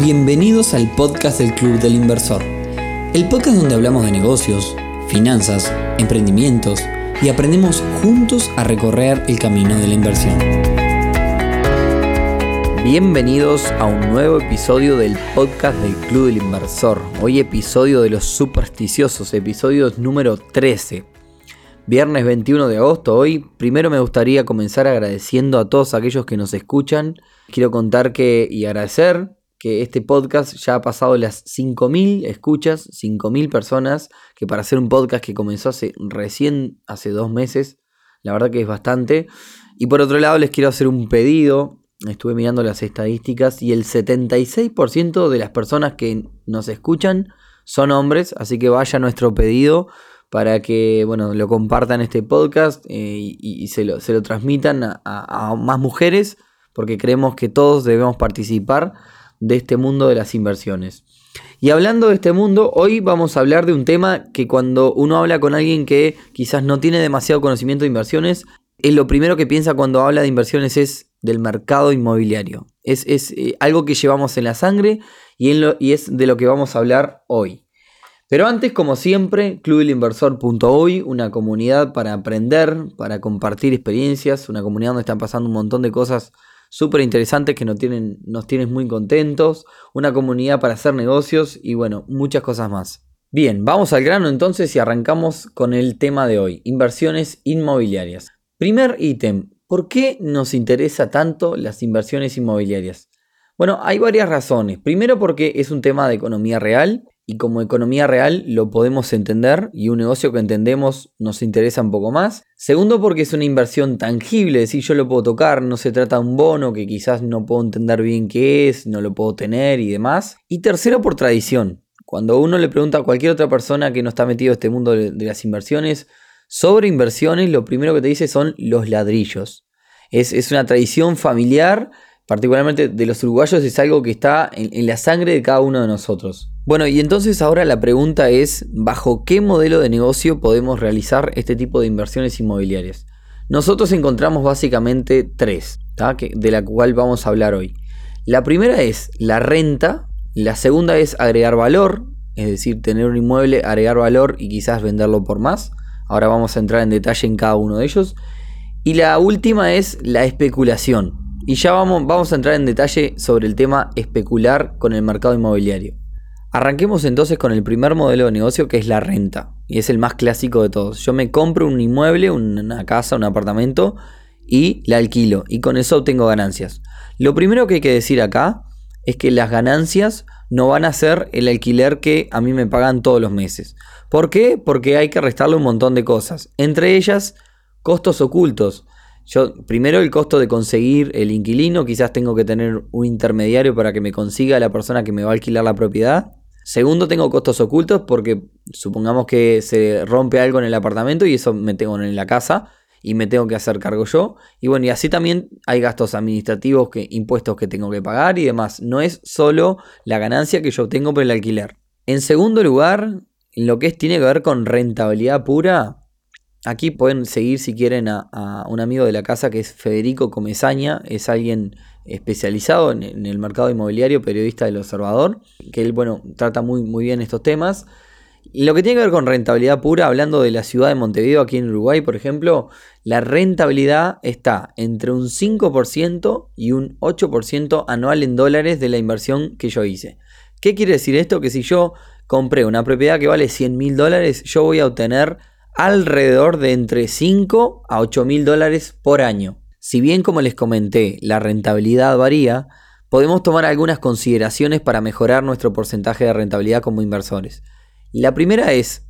Bienvenidos al podcast del Club del Inversor, el podcast donde hablamos de negocios, finanzas, emprendimientos y aprendemos juntos a recorrer el camino de la inversión. Bienvenidos a un nuevo episodio del podcast del Club del Inversor. Hoy episodio de los supersticiosos, episodio número 13. Viernes 21 de agosto, hoy primero me gustaría comenzar agradeciendo a todos aquellos que nos escuchan. Quiero contar que y agradecer que este podcast ya ha pasado las 5.000 escuchas, 5.000 personas, que para hacer un podcast que comenzó hace recién, hace dos meses, la verdad que es bastante. Y por otro lado les quiero hacer un pedido, estuve mirando las estadísticas y el 76% de las personas que nos escuchan son hombres, así que vaya nuestro pedido para que bueno, lo compartan este podcast eh, y, se, lo, transmitan a más mujeres, porque creemos que todos debemos participar de este mundo de las inversiones. Y hablando de este mundo, hoy vamos a hablar de un tema que cuando uno habla con alguien que quizás no tiene demasiado conocimiento de inversiones, es lo primero que piensa cuando habla de inversiones es del mercado inmobiliario. Es, eh, algo que llevamos en la sangre y, en lo, y, es de lo que vamos a hablar hoy. Pero antes, como siempre, clubelinversor.hoy, una comunidad para aprender, para compartir experiencias, una comunidad donde están pasando un montón de cosas súper interesantes que nos tienen, nos tienen muy contentos, una comunidad para hacer negocios y bueno, muchas cosas más. Bien, vamos al grano entonces y arrancamos con el tema de hoy, inversiones inmobiliarias. Primer ítem, ¿por qué nos interesa tanto las inversiones inmobiliarias? Bueno, hay varias razones. Primero porque es un tema de economía real y como economía real lo podemos entender y un negocio que entendemos nos interesa un poco más. Segundo, porque es una inversión tangible, decir, yo lo puedo tocar, no se trata de un bono que quizás no puedo entender bien qué es, no lo puedo tener y demás. Y tercero, por tradición. Cuando uno le pregunta a cualquier otra persona que no está metido en este mundo de, las inversiones sobre inversiones, lo primero que te dice son los ladrillos. Es, es una tradición familiar particularmente de los uruguayos, es algo que está en, la sangre de cada uno de nosotros. Bueno, y entonces ahora la pregunta es, ¿bajo qué modelo de negocio podemos realizar este tipo de inversiones inmobiliarias? Nosotros encontramos básicamente tres, de la cual vamos a hablar hoy. La primera es la renta, la segunda es agregar valor, es decir, tener un inmueble, agregar valor y quizás venderlo por más. Ahora vamos a entrar en detalle en cada uno de ellos. Y la última es la especulación, y ya vamos, vamos a entrar en detalle sobre el tema especular con el mercado inmobiliario. Arranquemos entonces con el primer modelo de negocio que es la renta. Y es el más clásico de todos. Yo me compro un inmueble, una casa, un apartamento y la alquilo. Y con eso obtengo ganancias. Lo primero que hay que decir acá es que las ganancias no van a ser el alquiler que a mí me pagan todos los meses. ¿Por qué? Porque hay que restarle un montón de cosas. Entre ellas, costos ocultos. Yo, primero el costo de conseguir el inquilino, quizás tengo que tener un intermediario para que me consiga la persona que me va a alquilar la propiedad. Segundo, tengo costos ocultos porque supongamos que se rompe algo en el apartamento y eso me tengo en la casa y me tengo que hacer cargo yo. Y bueno, y así también hay gastos administrativos, que, impuestos que tengo que pagar y demás. No es solo la ganancia que yo obtengo por el alquiler. En segundo lugar, lo que es, tiene que ver con rentabilidad pura, Aquí pueden seguir si quieren a, un amigo de la casa que es Federico Comezaña, es alguien especializado en, el mercado inmobiliario, periodista del Observador, que él, bueno, trata muy, muy bien estos temas. Y lo que tiene que ver con rentabilidad pura, hablando de la ciudad de Montevideo, aquí en Uruguay, por ejemplo, la rentabilidad está entre un 5% y un 8% anual en dólares de la inversión que yo hice. ¿Qué quiere decir esto? Que si yo compré una propiedad que vale 100 mil dólares, yo voy a obtener alrededor de entre 5 a 8 mil dólares por año. Si bien como les comenté la rentabilidad varía, podemos tomar algunas consideraciones para mejorar nuestro porcentaje de rentabilidad como inversores. La primera es,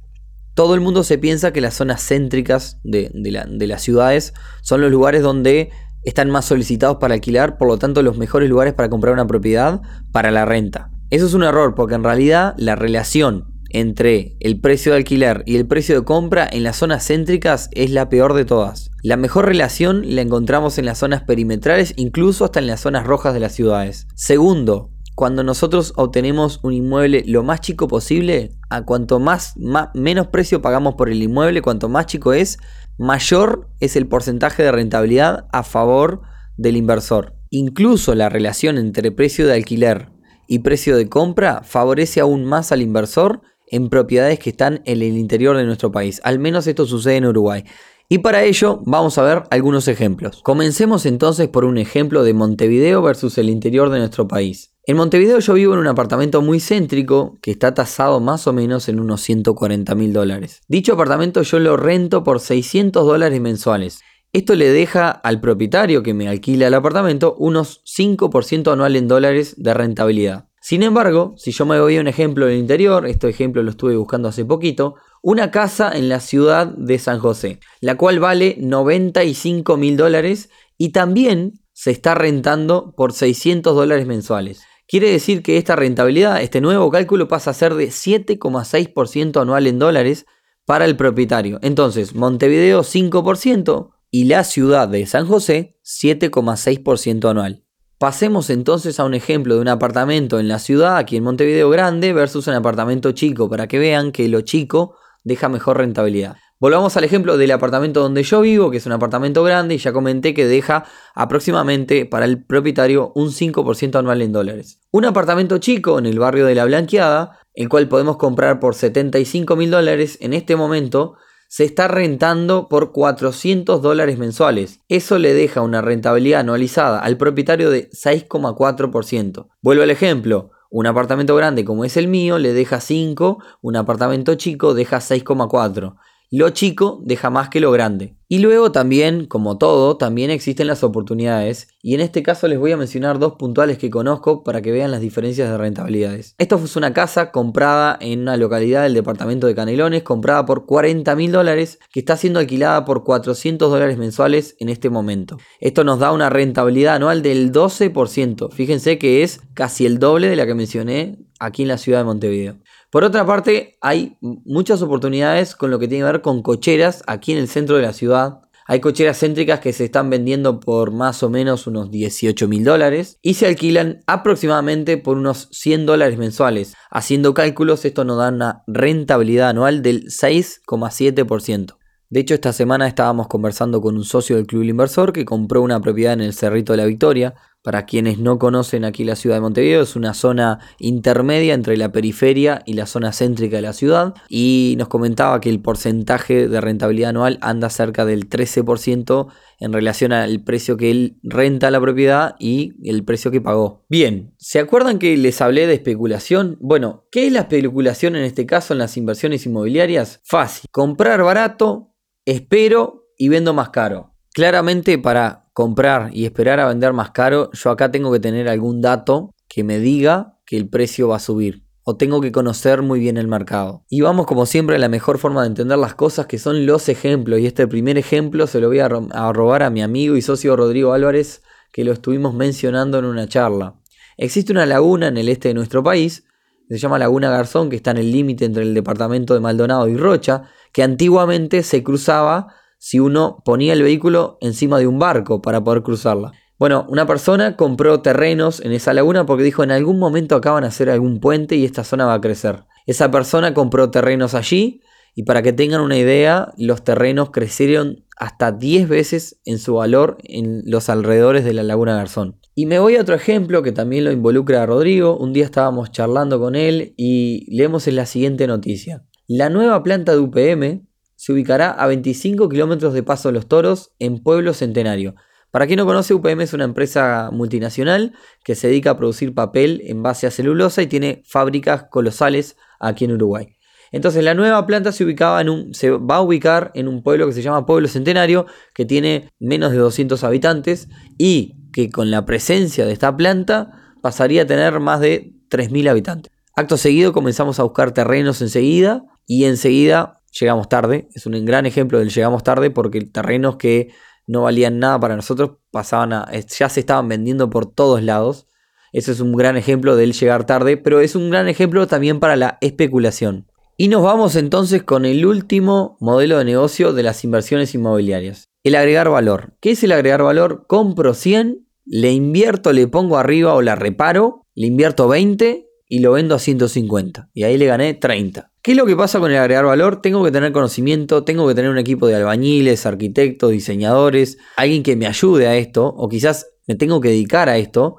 todo el mundo se piensa que las zonas céntricas de, de las ciudades son los lugares donde están más solicitados para alquilar, por lo tanto los mejores lugares para comprar una propiedad para la renta. Eso es un error porque en realidad la relación entre el precio de alquiler y el precio de compra en las zonas céntricas es la peor de todas. La mejor relación la encontramos en las zonas perimetrales, incluso hasta en las zonas rojas de las ciudades. Segundo, cuando nosotros obtenemos un inmueble lo más chico posible, a cuanto más, menos precio pagamos por el inmueble, cuanto más chico es, mayor es el porcentaje de rentabilidad a favor del inversor. Incluso la relación entre precio de alquiler y precio de compra favorece aún más al inversor en propiedades que están en el interior de nuestro país. Al menos esto sucede en Uruguay. Y para ello vamos a ver algunos ejemplos. Comencemos entonces por un ejemplo de Montevideo versus el interior de nuestro país. En Montevideo yo vivo en un apartamento muy céntrico que está tasado más o menos en unos 140 mil dólares. Dicho apartamento yo lo rento por 600 dólares mensuales. Esto le deja al propietario que me alquila el apartamento unos 5% anual en dólares de rentabilidad. Sin embargo, si yo me voy a un ejemplo del interior, este ejemplo lo estuve buscando hace poquito, una casa en la ciudad de San José, la cual vale 95 mil dólares y también se está rentando por 600 dólares mensuales. Quiere decir que esta rentabilidad, este nuevo cálculo pasa a ser de 7,6% anual en dólares para el propietario. Entonces, Montevideo 5% y la ciudad de San José 7,6% anual. Pasemos entonces a un ejemplo de un apartamento en la ciudad, aquí en Montevideo Grande, versus un apartamento chico, para que vean que lo chico deja mejor rentabilidad. Volvamos al ejemplo del apartamento donde yo vivo, que es un apartamento grande, y ya comenté que deja aproximadamente para el propietario un 5% anual en dólares. Un apartamento chico en el barrio de La Blanqueada, el cual podemos comprar por 75 mil dólares en este momento, se está rentando por 400 dólares mensuales. Eso le deja una rentabilidad anualizada al propietario de 6,4%. Vuelvo al ejemplo. Un apartamento grande como es el mío le deja 5, un apartamento chico deja 6,4. Lo chico deja más que lo grande. Y luego también, como todo, también existen las oportunidades. Y en este caso les voy a mencionar dos puntuales que conozco para que vean las diferencias de rentabilidades. Esto fue una casa comprada en una localidad del departamento de Canelones, comprada por 40 mil dólares, que está siendo alquilada por 400 dólares mensuales en este momento. Esto nos da una rentabilidad anual del 12%. Fíjense que es casi el doble de la que mencioné aquí en la ciudad de Montevideo. Por otra parte, hay muchas oportunidades con lo que tiene que ver con cocheras aquí en el centro de la ciudad. Hay cocheras céntricas que se están vendiendo por más o menos unos 18 mil dólares y se alquilan aproximadamente por unos 100 dólares mensuales. Haciendo cálculos, esto nos da una rentabilidad anual del 6,7%. De hecho, esta semana estábamos conversando con un socio del Club Inversor que compró una propiedad en el Cerrito de la Victoria, para quienes no conocen aquí la ciudad de Montevideo, es una zona intermedia entre la periferia y la zona céntrica de la ciudad. Y nos comentaba que el porcentaje de rentabilidad anual anda cerca del 13% en relación al precio que él renta la propiedad y el precio que pagó. Bien, ¿se acuerdan que les hablé de especulación? Bueno, ¿qué es la especulación en este caso en las inversiones inmobiliarias? Fácil, comprar barato, espero y vendo más caro. Claramente para comprar y esperar a vender más caro, yo acá tengo que tener algún dato que me diga que el precio va a subir. O tengo que conocer muy bien el mercado. Y vamos como siempre a la mejor forma de entender las cosas que son los ejemplos. Y este primer ejemplo se lo voy a, a robar a mi amigo y socio Rodrigo Álvarez, que lo estuvimos mencionando en una charla. Existe una laguna en el este de nuestro país, se llama Laguna Garzón, que está en el límite entre el departamento de Maldonado y Rocha, que antiguamente se cruzaba si uno ponía el vehículo encima de un barco para poder cruzarla. Bueno, una persona compró terrenos en esa laguna porque dijo en algún momento acaban de hacer algún puente y esta zona va a crecer. Esa persona compró terrenos allí y para que tengan una idea, los terrenos crecieron hasta 10 veces en su valor en los alrededores de la laguna Garzón. Y me voy a otro ejemplo que también lo involucra a Rodrigo. Un día estábamos charlando con él y leemos la siguiente noticia. La nueva planta de UPM se ubicará a 25 kilómetros de Paso de los Toros en Pueblo Centenario. Para quien no conoce, UPM es una empresa multinacional que se dedica a producir papel en base a celulosa y tiene fábricas colosales aquí en Uruguay. Entonces la nueva planta se, ubicaba en un, se va a ubicar en un pueblo que se llama Pueblo Centenario, que tiene menos de 200 habitantes y que con la presencia de esta planta pasaría a tener más de 3.000 habitantes. Acto seguido comenzamos a buscar terrenos enseguida y enseguida llegamos tarde. Es un gran ejemplo del llegamos tarde porque terrenos que no valían nada para nosotros pasaban a, ya se estaban vendiendo por todos lados. Ese es un gran ejemplo del llegar tarde, pero es un gran ejemplo también para la especulación. Y nos vamos entonces con el último modelo de negocio de las inversiones inmobiliarias. El agregar valor. ¿Qué es el agregar valor? Compro 100, le invierto, le pongo arriba o la reparo, le invierto 20 y lo vendo a 150. Y ahí le gané 30. ¿Qué es lo que pasa con el agregar valor? Tengo que tener conocimiento, tengo que tener un equipo de albañiles, arquitectos, diseñadores, alguien que me ayude a esto, o quizás me tengo que dedicar a esto.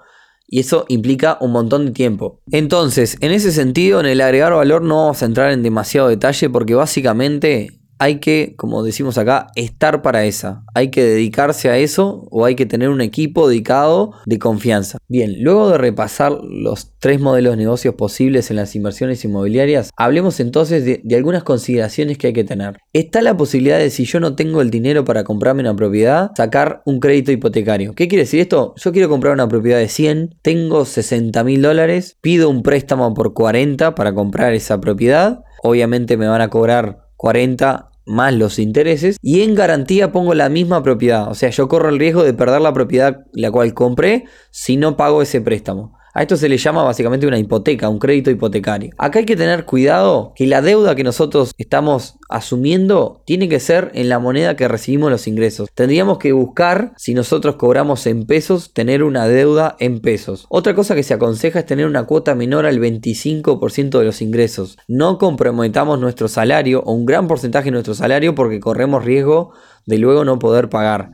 Y eso implica un montón de tiempo. Entonces, en ese sentido, en el agregar valor no vamos a entrar en demasiado detalle porque básicamente hay que, como decimos acá, estar para esa. Hay que dedicarse a eso o hay que tener un equipo dedicado de confianza. Bien, luego de repasar los tres modelos de negocios posibles en las inversiones inmobiliarias, hablemos entonces de, algunas consideraciones que hay que tener. Está la posibilidad de si yo no tengo el dinero para comprarme una propiedad, sacar un crédito hipotecario. ¿Qué quiere decir esto? Yo quiero comprar una propiedad de 100, tengo 60 mil dólares, pido un préstamo por 40 para comprar esa propiedad. Obviamente me van a cobrar 40 más los intereses y en garantía pongo la misma propiedad. O sea, yo corro el riesgo de perder la propiedad la cual compré si no pago ese préstamo. A esto se le llama básicamente una hipoteca, un crédito hipotecario. Acá hay que tener cuidado que la deuda que nosotros estamos asumiendo tiene que ser en la moneda que recibimos los ingresos. Tendríamos que buscar, si nosotros cobramos en pesos, tener una deuda en pesos. Otra cosa que se aconseja es tener una cuota menor al 25% de los ingresos. No comprometamos nuestro salario o un gran porcentaje de nuestro salario porque corremos riesgo de luego no poder pagar.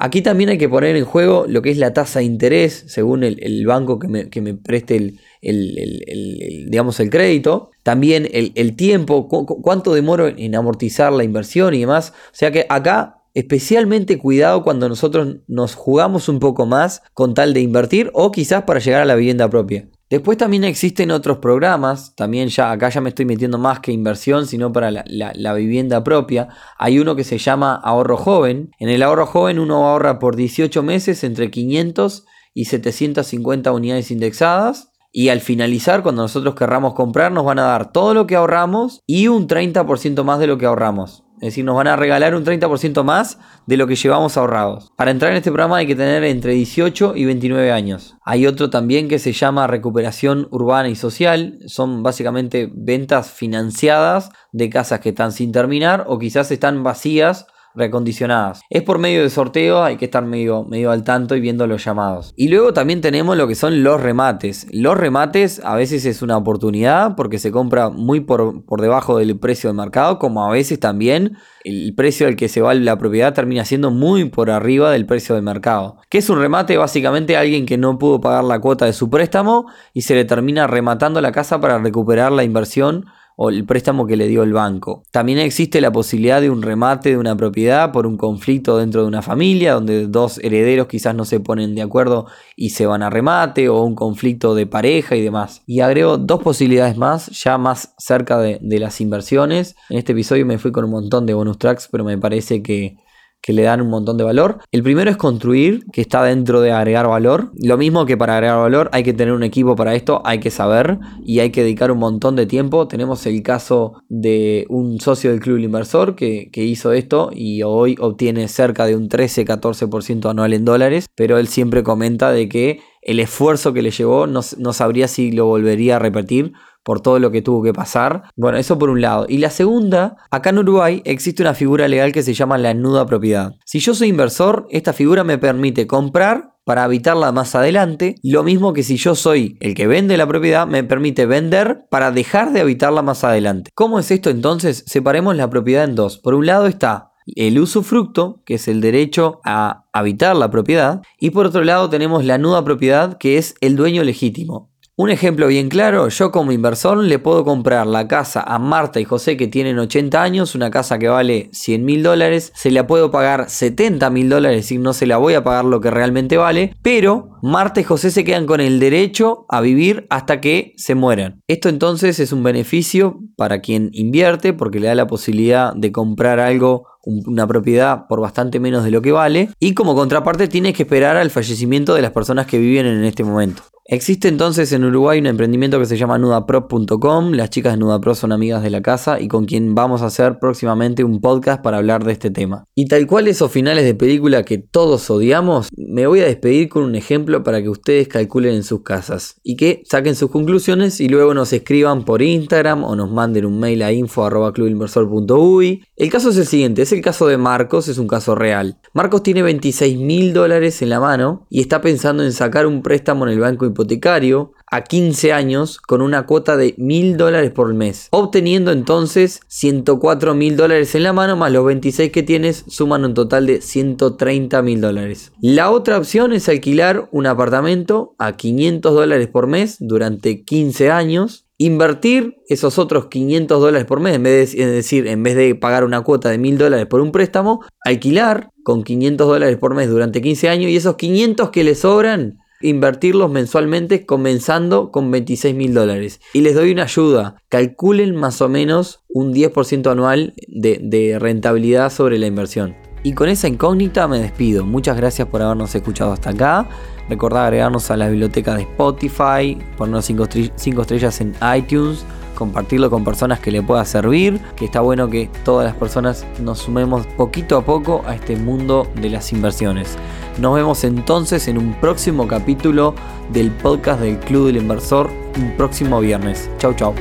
Aquí también hay que poner en juego lo que es la tasa de interés, según el, banco que me, preste el, digamos, el crédito. También el, tiempo, cuánto demoro en amortizar la inversión y demás. O sea que acá especialmente cuidado cuando nosotros nos jugamos un poco más con tal de invertir o quizás para llegar a la vivienda propia. Después también existen otros programas, también ya acá ya me estoy metiendo más que inversión, sino para la, vivienda propia. Hay uno que se llama ahorro joven. En el ahorro joven uno ahorra por 18 meses entre 500 y 750 unidades indexadas. Y al finalizar, cuando nosotros querramos comprar, nos van a dar todo lo que ahorramos y un 30% más de lo que ahorramos. Es decir, nos van a regalar un 30% más de lo que llevamos ahorrados. Para entrar en este programa hay que tener entre 18 y 29 años. Hay otro también que se llama recuperación urbana y social. Son básicamente ventas financiadas de casas que están sin terminar o quizás están vacías recondicionadas. Es por medio de sorteo, hay que estar medio, medio al tanto y viendo los llamados. Y luego también tenemos lo que son los remates. Los remates a veces es una oportunidad porque se compra muy por, por debajo del precio del mercado, como a veces también el precio al que se va la propiedad termina siendo muy por arriba del precio del mercado. ¿Qué es un remate? Básicamente alguien que no pudo pagar la cuota de su préstamo y se le termina rematando la casa para recuperar la inversión o el préstamo que le dio el banco. También existe la posibilidad de un remate de una propiedad por un conflicto dentro de una familia, donde dos herederos quizás no se ponen de acuerdo y se van a remate, o un conflicto de pareja y demás. Y agrego dos posibilidades más, ya más cerca de, de las inversiones. En este episodio me fui con un montón de bonus tracks, pero me parece que que le dan un montón de valor. El primero es construir, que está dentro de agregar valor. Lo mismo que para agregar valor hay que tener un equipo para esto, hay que saber y hay que dedicar un montón de tiempo. Tenemos el caso de un socio del club inversor que, hizo esto y hoy obtiene cerca de un 13-14% anual en dólares, pero él siempre comenta de que el esfuerzo que le llevó no, no sabría si lo volvería a repetir por todo lo que tuvo que pasar. Bueno, eso por un lado. Y la segunda, acá en Uruguay existe una figura legal que se llama la nuda propiedad. Si yo soy inversor, esta figura me permite comprar para habitarla más adelante. Lo mismo que si yo soy el que vende la propiedad, me permite vender para dejar de habitarla más adelante. ¿Cómo es esto entonces? Separemos la propiedad en dos. Por un lado está el usufructo, que es el derecho a habitar la propiedad, y por otro lado tenemos la nuda propiedad, que es el dueño legítimo. Un ejemplo bien claro, yo como inversor le puedo comprar la casa a Marta y José que tienen 80 años, una casa que vale 100 mil dólares, se la puedo pagar 70 mil dólares, es decir, no se la voy a pagar lo que realmente vale, pero Marta y José se quedan con el derecho a vivir hasta que se mueran. Esto entonces es un beneficio para quien invierte porque le da la posibilidad de comprar algo una propiedad por bastante menos de lo que vale y como contraparte tienes que esperar al fallecimiento de las personas que viven en este momento. Existe entonces en Uruguay un emprendimiento que se llama nudaprop.com. Las chicas de Nudapro son amigas de la casa y con quien vamos a hacer próximamente un podcast para hablar de este tema. Y tal cual esos finales de película que todos odiamos, me voy a despedir con un ejemplo para que ustedes calculen en sus casas y que saquen sus conclusiones y luego nos escriban por Instagram o nos manden un mail a info.clubinversor.uy. El caso es el siguiente, ese el caso de Marcos, es un caso real. Marcos tiene 26 mil dólares en la mano y está pensando en sacar un préstamo en el banco hipotecario a 15 años con una cuota de mil dólares por mes, obteniendo entonces 104 mil dólares en la mano más los 26 que tienes suman un total de 130 mil dólares. La otra opción es alquilar un apartamento a 500 dólares por mes durante 15 años invertir esos otros 500 dólares por mes, en vez de, es decir, en vez de pagar una cuota de 1000 dólares por un préstamo, alquilar con 500 dólares por mes durante 15 años y esos 500 que le sobran, invertirlos mensualmente comenzando con 26 mil dólares. Y les doy una ayuda, calculen más o menos un 10% anual de rentabilidad sobre la inversión. Y con esa incógnita me despido. Muchas gracias por habernos escuchado hasta acá. Recordad agregarnos a la biblioteca de Spotify, ponernos 5 estrellas en iTunes, compartirlo con personas que le pueda servir, que está bueno que todas las personas nos sumemos poquito a poco a este mundo de las inversiones. Nos vemos entonces en un próximo capítulo del podcast del Club del Inversor, un próximo viernes. Chau chau.